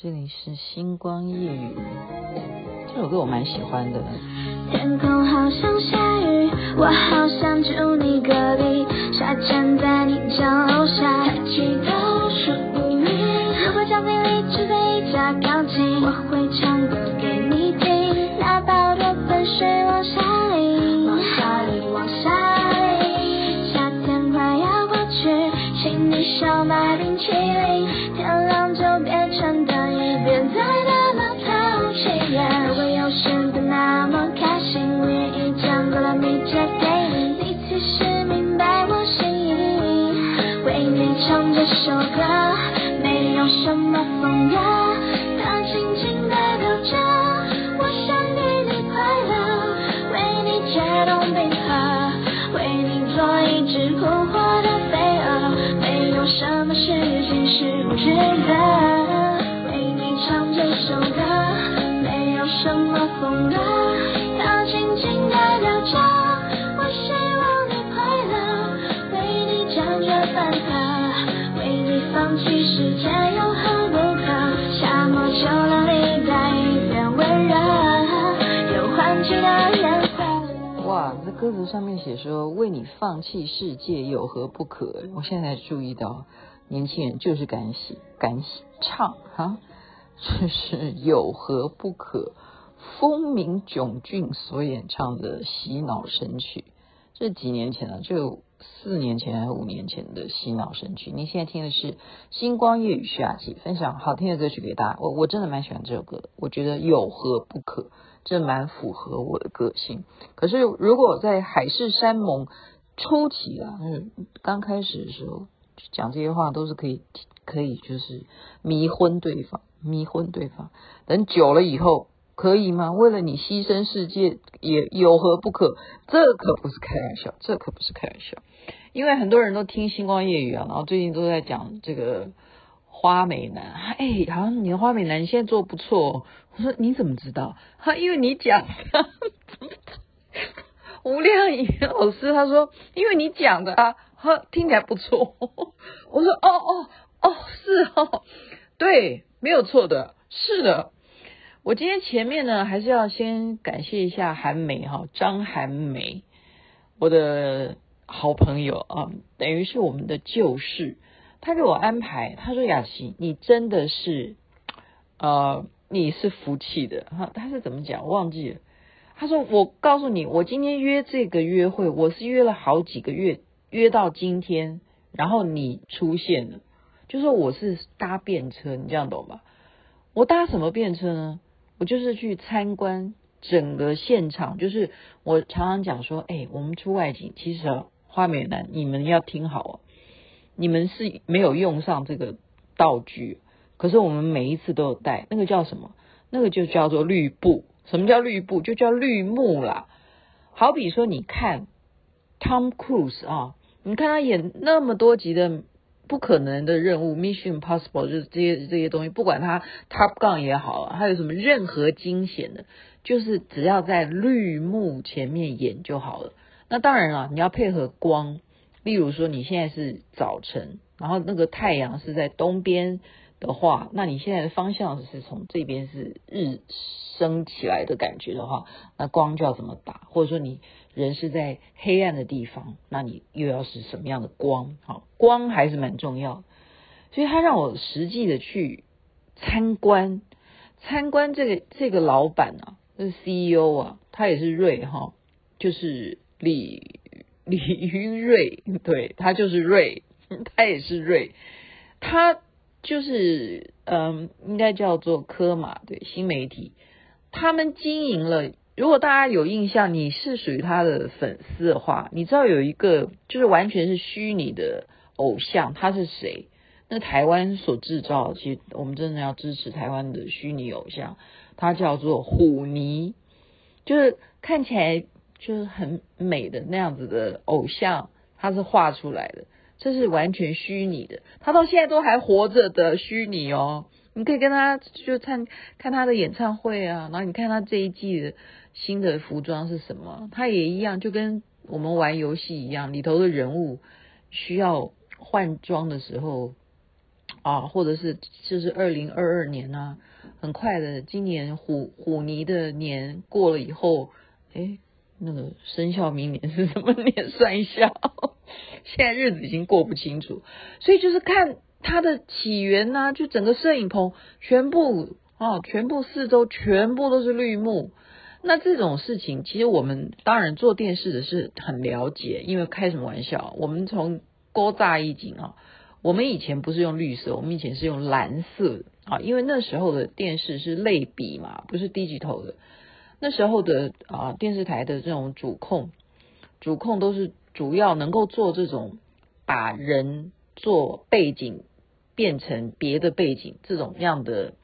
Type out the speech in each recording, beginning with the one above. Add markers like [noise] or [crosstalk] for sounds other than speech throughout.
这里是星光夜雨，这首歌我蛮喜欢的。天空好像下雨，我好想住你隔壁，傻站在你家楼下，抬起头嫁给你。你其实明白我心意，为你唱这首歌，没有什么风格，你放弃世界有何不可？夏末秋凉里带一点温热，有欢喜的颜色。哇，这歌词上面写说为你放弃世界有何不可？我现在注意到，年轻人就是敢写敢写唱哈。[laughs] 这是有何不可？风鸣炯俊所演唱的洗脑神曲，这几年前了，就四年前还是五年前的洗脑神曲。你现在听的是星光夜雨徐雅琪分享好听的歌曲给大家。我我真的蛮喜欢这首歌的，我觉得有何不可？这蛮符合我的个性。可是如果在海誓山盟初期啊，嗯刚开始的时候讲这些话，都是可以可以就是迷昏对方。迷昏对方，等久了以后可以吗？为了你牺牲世界也有何不可？这可不是开玩笑，这可不是开玩笑。因为很多人都听星光夜语啊，然后最近都在讲这个花美男。哎，好像你的花美男现在做不错。我说你怎么知道？他，因为你讲的。[laughs] 吴亮仪老师他说，因为你讲的啊，哈，听起来不错。我说哦哦哦，是哦，对。没有错的，是的。我今天前面呢，还是要先感谢一下韩梅哈，张韩梅，我的好朋友啊，等于是我们的旧事。他给我安排，他说雅琪，你真的是，呃，你是福气的哈。他是怎么讲？我忘记了。他说，我告诉你，我今天约这个约会，我是约了好几个月，约到今天，然后你出现了。就说我是搭便车，你这样懂吧？我搭什么便车呢？我就是去参观整个现场。就是我常常讲说，哎、我们出外景，其实花美男，你们要听好哦。你们是没有用上这个道具，可是我们每一次都有带。那个叫什么？那个就叫做绿布。什么叫绿布？就叫绿幕啦。好比说，你看 Tom Cruise 啊，你看他演那么多集的。不可能的任务，Mission Impossible 就是这些这些东西，不管它 Top Gun 也好，还有什么任何惊险的，就是只要在绿幕前面演就好了。那当然了，你要配合光，例如说你现在是早晨，然后那个太阳是在东边的话，那你现在的方向是从这边是日升起来的感觉的话，那光就要怎么打，或者说你。人是在黑暗的地方，那你又要是什么样的光？好，光还是蛮重要。所以他让我实际的去参观，参观这个这个老板啊，这是 CEO 啊，他也是瑞哈，就是李李云瑞，对，他就是瑞，他也是瑞，他就是嗯，应该叫做科马，对，新媒体，他们经营了。如果大家有印象，你是属于他的粉丝的话，你知道有一个就是完全是虚拟的偶像，他是谁？那台湾所制造，其实我们真的要支持台湾的虚拟偶像，他叫做虎妮，就是看起来就是很美的那样子的偶像，他是画出来的，这是完全虚拟的，他到现在都还活着的虚拟哦。你可以跟他就看看他的演唱会啊，然后你看他这一季的新的服装是什么，它也一样，就跟我们玩游戏一样，里头的人物需要换装的时候，啊，或者是就是二零二二年呢、很快的，今年虎虎年的年过了以后，哎，那个生肖明年是什么年？算一下，[laughs] 现在日子已经过不清楚，所以就是看它的起源呢、啊，就整个摄影棚全部啊，全部四周全部都是绿幕。那这种事情，其实我们当然做电视的是很了解，因为开什么玩笑，我们从高大一景啊。我们以前不是用绿色，我们以前是用蓝色啊，因为那时候的电视是类比嘛，不是 digital 的。那时候的啊电视台的这种主控，主控都是主要能够做这种把人做背景变成别的背景这种样的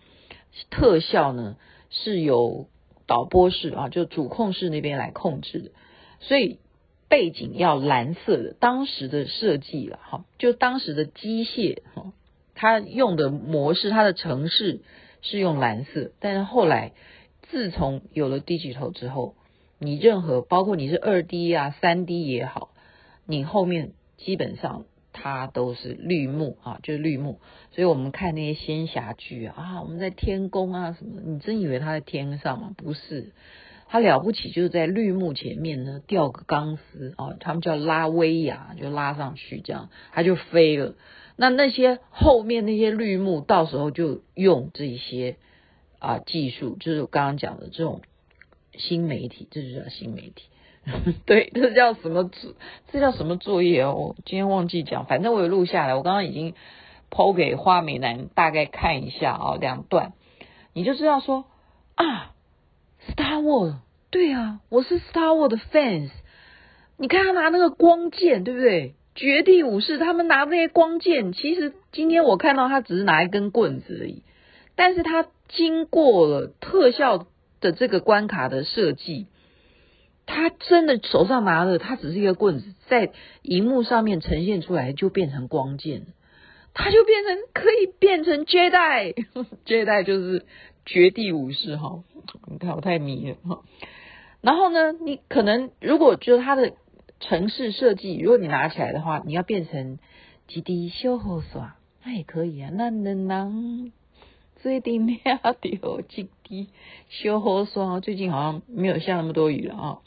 特效呢，是由导播室啊，就主控室那边来控制的，所以。背景要蓝色的，当时的设计了哈，就当时的机械哈，它用的模式，它的城市是用蓝色，但是后来自从有了 digital 之后，你任何包括你是二 D 啊、三 D 也好，你后面基本上它都是绿幕啊，就是绿幕，所以我们看那些仙侠剧啊，我们在天宫啊什么，你真以为它在天上吗？不是。他了不起，就是在绿幕前面呢吊个钢丝啊，他们叫拉威亚，就拉上去这样，他就飞了。那那些后面那些绿幕，到时候就用这些啊技术，就是我刚刚讲的这种新媒体，这就叫新媒体。[laughs] 对，这叫什么？这叫什么作业哦？今天忘记讲，反正我有录下来，我刚刚已经抛给花美男大概看一下啊，两段，你就知道说啊。Star Wars，对啊，我是 Star Wars 的 fans。你看他拿那个光剑，对不对？绝地武士他们拿那些光剑，其实今天我看到他只是拿一根棍子而已，但是他经过了特效的这个关卡的设计，他真的手上拿的他只是一个棍子，在荧幕上面呈现出来就变成光剑，他就变成可以变成 Jedi，Jedi [laughs] 就是。绝地武士哈，你看我太迷了哈。然后呢，你可能如果就是它的城市设计，如果你拿起来的话，你要变成基地小护耍，那也可以啊。那能能最顶了掉基地小护耍，最近好像没有下那么多雨了啊。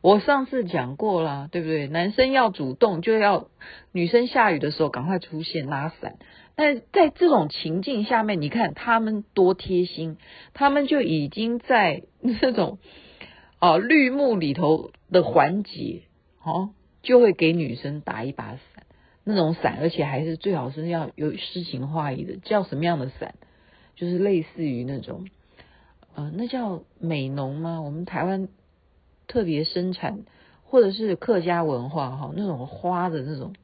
我上次讲过了，对不对？男生要主动，就要女生下雨的时候赶快出现拉伞。但在这种情境下面，你看他们多贴心，他们就已经在这种 [laughs] 啊绿幕里头的环节，哦，就会给女生打一把伞，那种伞，而且还是最好是要有诗情画意的，叫什么样的伞？就是类似于那种，呃，那叫美浓吗？我们台湾特别生产，或者是客家文化哈，那种花的那种。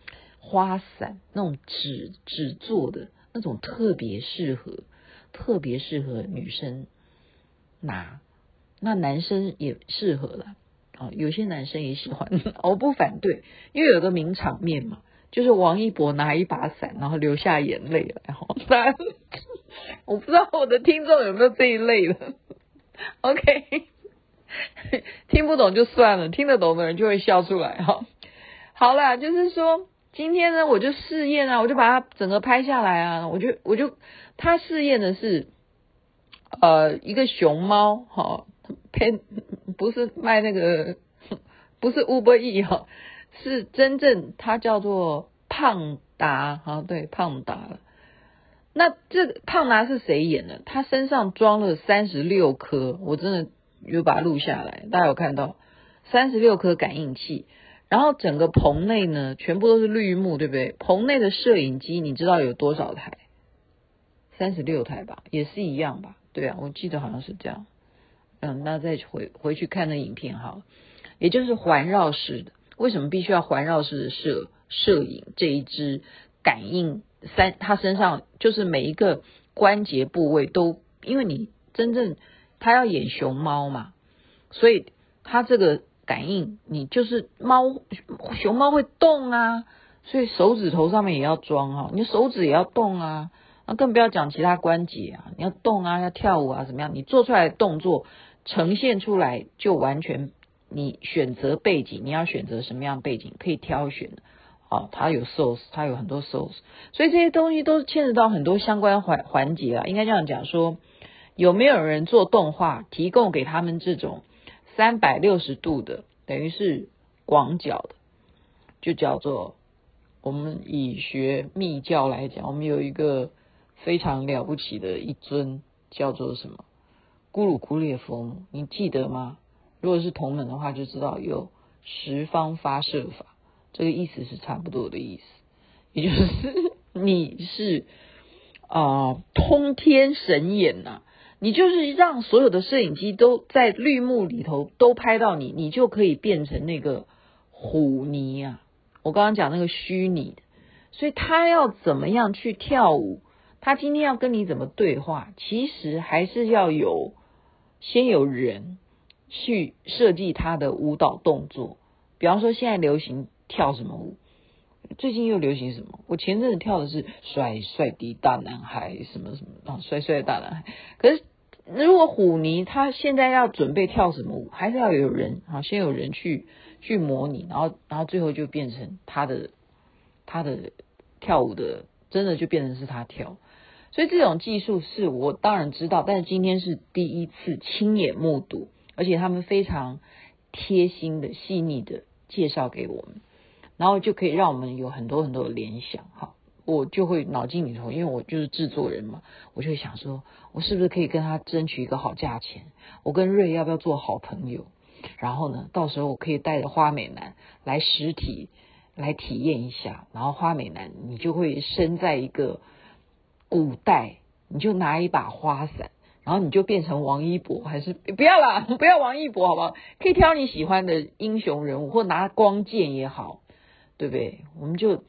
花伞那种纸纸做的那种特别适合，特别适合女生拿，那男生也适合了啊。有些男生也喜欢，[laughs] 我不反对，因为有个名场面嘛，就是王一博拿一把伞，然后流下眼泪来。好，[laughs] 我不知道我的听众有没有这一类的。[laughs] OK，[laughs] 听不懂就算了，听得懂的人就会笑出来哈。好了，就是说。今天呢，我就试验啊，我就把它整个拍下来啊，我就我就他试验的是，呃，一个熊猫哈，偏不是卖那个，不是 Uber E 哈，是真正它叫做胖达哈，对，胖达。那这个胖达是谁演的？他身上装了三十六颗，我真的就把它录下来，大家有看到三十六颗感应器。然后整个棚内呢，全部都是绿幕，对不对？棚内的摄影机，你知道有多少台？三十六台吧，也是一样吧？对啊，我记得好像是这样。嗯，那再回回去看那影片哈，也就是环绕式的。为什么必须要环绕式的摄摄影？这一支感应三，它身上就是每一个关节部位都，因为你真正他要演熊猫嘛，所以他这个。感应你就是猫，熊猫会动啊，所以手指头上面也要装啊，你手指也要动啊，那更不要讲其他关节啊，你要动啊，要跳舞啊，怎么样？你做出来的动作呈现出来就完全，你选择背景，你要选择什么样背景可以挑选的啊，它有 source，它有很多 source，所以这些东西都牵扯到很多相关环环节啊。应该这样讲说，有没有人做动画提供给他们这种三百六十度的，等于是广角的，就叫做我们以学密教来讲，我们有一个非常了不起的一尊叫做什么？咕噜咕列佛，你记得吗？如果是同门的话，就知道有十方发射法。这个意思是差不多的意思，也就是你是啊、通天神眼呐、你就是让所有的摄影机都在绿幕里头都拍到你，你就可以变成那个虎泥啊。我刚刚讲那个虚拟的，所以他要怎么样去跳舞？他今天要跟你怎么对话？其实还是要有先有人去设计他的舞蹈动作，比方说现在流行。跳什么舞？最近又流行什么？我前阵子跳的是帅帅的大男孩，什么什么啊，帅帅的大男孩。可是如果虎尼他现在要准备跳什么舞，还是要有人啊，先有人去去模拟，然后然后最后就变成他的他的跳舞的，真的就变成是他跳。所以这种技术是我当然知道，但是今天是第一次亲眼目睹，而且他们非常贴心的、细腻的介绍给我们。然后就可以让我们有很多很多的联想，哈，我就会脑筋里头，因为我就是制作人嘛，我就会想说，我是不是可以跟他争取一个好价钱？我跟瑞要不要做好朋友？然后呢，到时候我可以带着花美男来实体来体验一下，然后花美男你就会身在一个古代，你就拿一把花伞，然后你就变成王一博，还是不要啦，[laughs] 不要王一博好不好？可以挑你喜欢的英雄人物，或拿光剑也好。对不对？我们就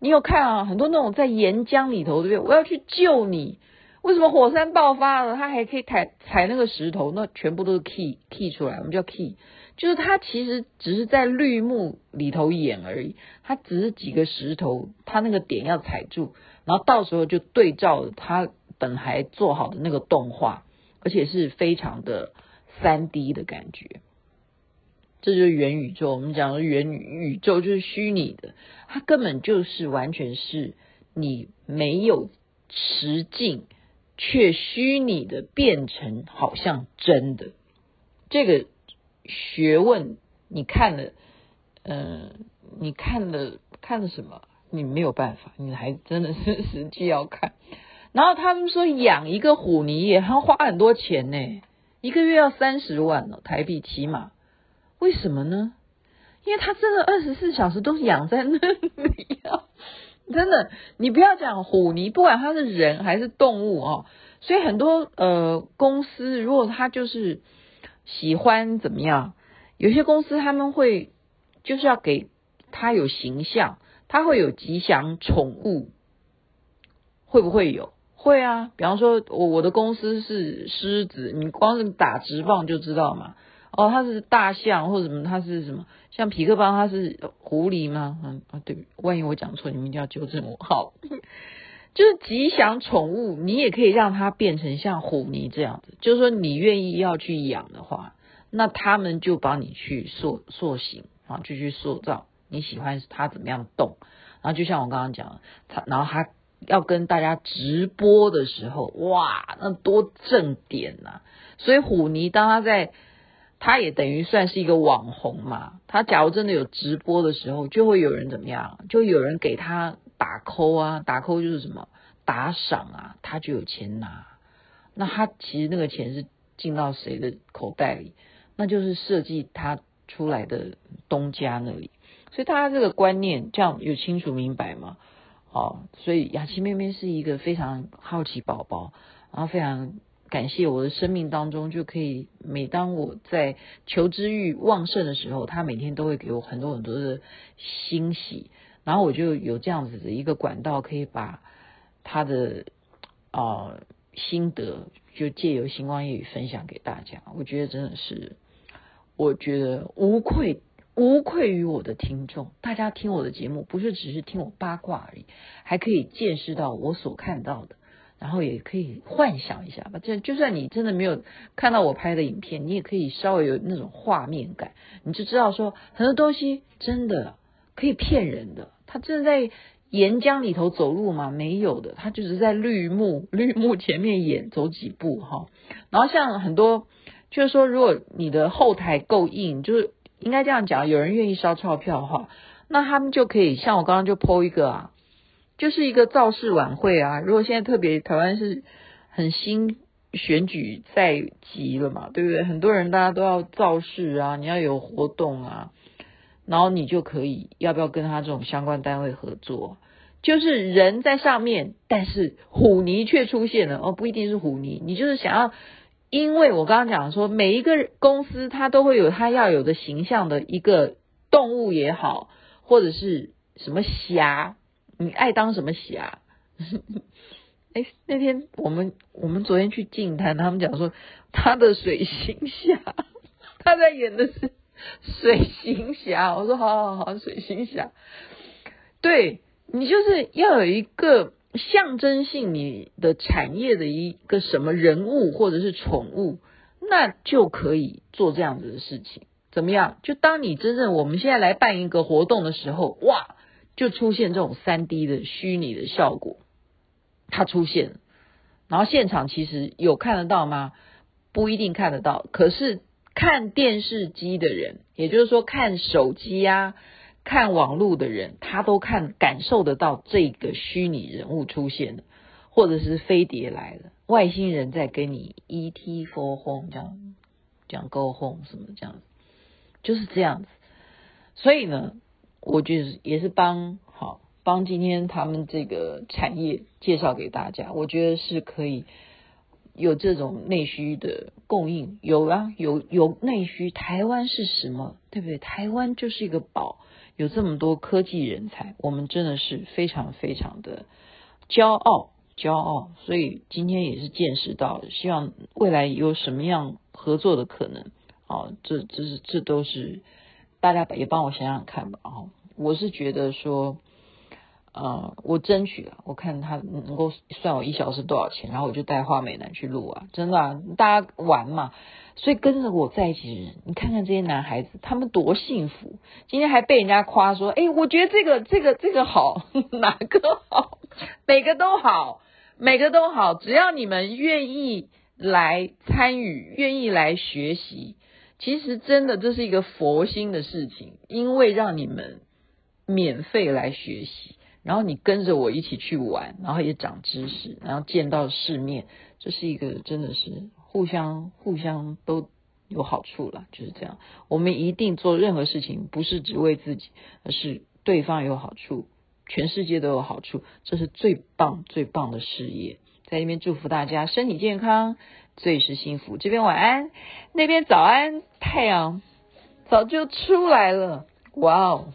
你有看啊，很多那种在岩浆里头，对不对？我要去救你，为什么火山爆发了，他还可以踩踩那个石头？那全部都是 key key 出来，我们叫 key，就是他其实只是在绿幕里头演而已，他只是几个石头，他那个点要踩住，然后到时候就对照他本来做好的那个动画，而且是非常的三 D 的感觉。这就是元宇宙，我们讲的元宇宙就是虚拟的，它根本就是完全是你没有实境，却虚拟的变成好像真的。这个学问你看了，嗯、你看了看了什么？你没有办法，你还真的是实际要看。然后他们说养一个虎泥也要花很多钱呢，一个月要三十万呢，台币起码。为什么呢？因为他真的二十四小时都养在那里啊！[laughs] 真的，你不要讲虎尼，不管他是人还是动物哦。所以很多呃公司，如果他就是喜欢怎么样，有些公司他们会就是要给他有形象，他会有吉祥宠物，会不会有？会啊！比方说我我的公司是狮子，你光是打直棒就知道嘛。哦，它是大象或者什么？它是什么？像皮克邦，它是狐狸吗？嗯啊，对，万一我讲错，你们一定要纠正我。好，[laughs] 就是吉祥宠物，你也可以让它变成像虎尼这样子。就是说，你愿意要去养的话，那他们就帮你去塑塑形啊，就去塑造你喜欢它怎么样动。然后就像我刚刚讲的，它然后它要跟大家直播的时候，哇，那多正点呐、啊！所以虎尼当它在他也等于算是一个网红嘛。他假如真的有直播的时候，就会有人怎么样？就有人给他打扣啊，打扣就是什么打赏啊，他就有钱拿。那他其实那个钱是进到谁的口袋里？那就是设计他出来的东家那里。所以大家这个观念这样有清楚明白吗？哦，所以雅琪妹妹是一个非常好奇宝宝，然后非常。感谢我的生命当中，就可以每当我在求知欲旺盛的时候，他每天都会给我很多很多的欣喜，然后我就有这样子的一个管道，可以把他的啊、心得就借由星光夜语分享给大家。我觉得真的是，我觉得无愧无愧于我的听众，大家听我的节目不是只是听我八卦而已，还可以见识到我所看到的。然后也可以幻想一下吧，就就算你真的没有看到我拍的影片，你也可以稍微有那种画面感，你就知道说很多东西真的可以骗人的，他正在岩浆里头走路吗？没有的，他就是在绿幕 [laughs] 绿幕前面演走几步哈。然后像很多，就是说，如果你的后台够硬，就是应该这样讲，有人愿意烧钞票的话，那他们就可以像我刚刚就剖一个啊，就是一个造势晚会啊。如果现在特别台湾是很新选举在即了嘛，对不对？很多人大家都要造势啊，你要有活动啊。然后你就可以要不要跟他这种相关单位合作？就是人在上面，但是虎泥却出现了哦，不一定是虎泥，你就是想要，因为我刚刚讲说，每一个公司它都会有它要有的形象的一个动物也好，或者是什么侠，你爱当什么侠？[laughs] 哎，那天我们我们昨天去静滩，他们讲说他的水行侠，他在演的是。水行侠，我说好好好，水行侠，对，你就是要有一个象征性你的产业的一个什么人物或者是宠物，那就可以做这样子的事情。怎么样？就当你真正我们现在来办一个活动的时候，哇，就出现这种三 D 的虚拟的效果，它出现，然后现场其实有看得到吗？不一定看得到，可是。看电视机的人，也就是说看手机、啊、看网络的人，他都看感受得到这个虚拟人物出现，或者是飞碟来了，外星人在跟你 ET for home 这样讲 go home 什么这样子，就是这样子。所以呢，我就是也是帮好帮今天他们这个产业介绍给大家，我觉得是可以。有这种内需的供应，有啊，有有内需。台湾是什么？对不对？台湾就是一个宝，有这么多科技人才，我们真的是非常非常的骄傲，骄傲。所以今天也是见识到，希望未来有什么样合作的可能啊？这这是这都是大家也帮我想想看吧。啊，我是觉得说。呃，我争取了，我看他能够算我一小时多少钱，然后我就带花美男去录啊，真的啊，大家玩嘛，所以跟着我在一起的人，你看看这些男孩子，他们多幸福，今天还被人家夸说，哎，我觉得这个这个这个好，[laughs] 哪个好，每个都好，每个都好，只要你们愿意来参与，愿意来学习，其实真的这是一个佛心的事情，因为让你们免费来学习。然后你跟着我一起去玩，然后也长知识，然后见到世面，这是一个真的是互相互相都有好处了，就是这样。我们一定做任何事情，不是只为自己，而是对方有好处，全世界都有好处，这是最棒最棒的事业。在这边祝福大家身体健康，最是幸福。这边晚安，那边早安，太阳早就出来了，哇哦，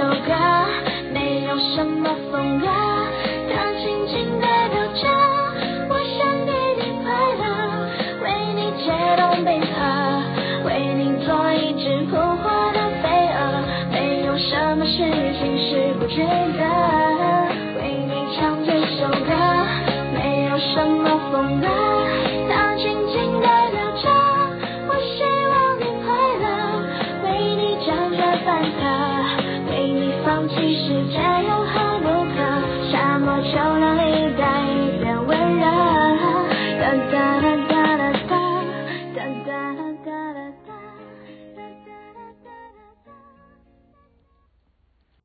首歌没有什么风格，它仅仅代表着我想给你快乐，为你解冻冰河，为你做一只扑火的飞蛾，没有什么事情是不值得。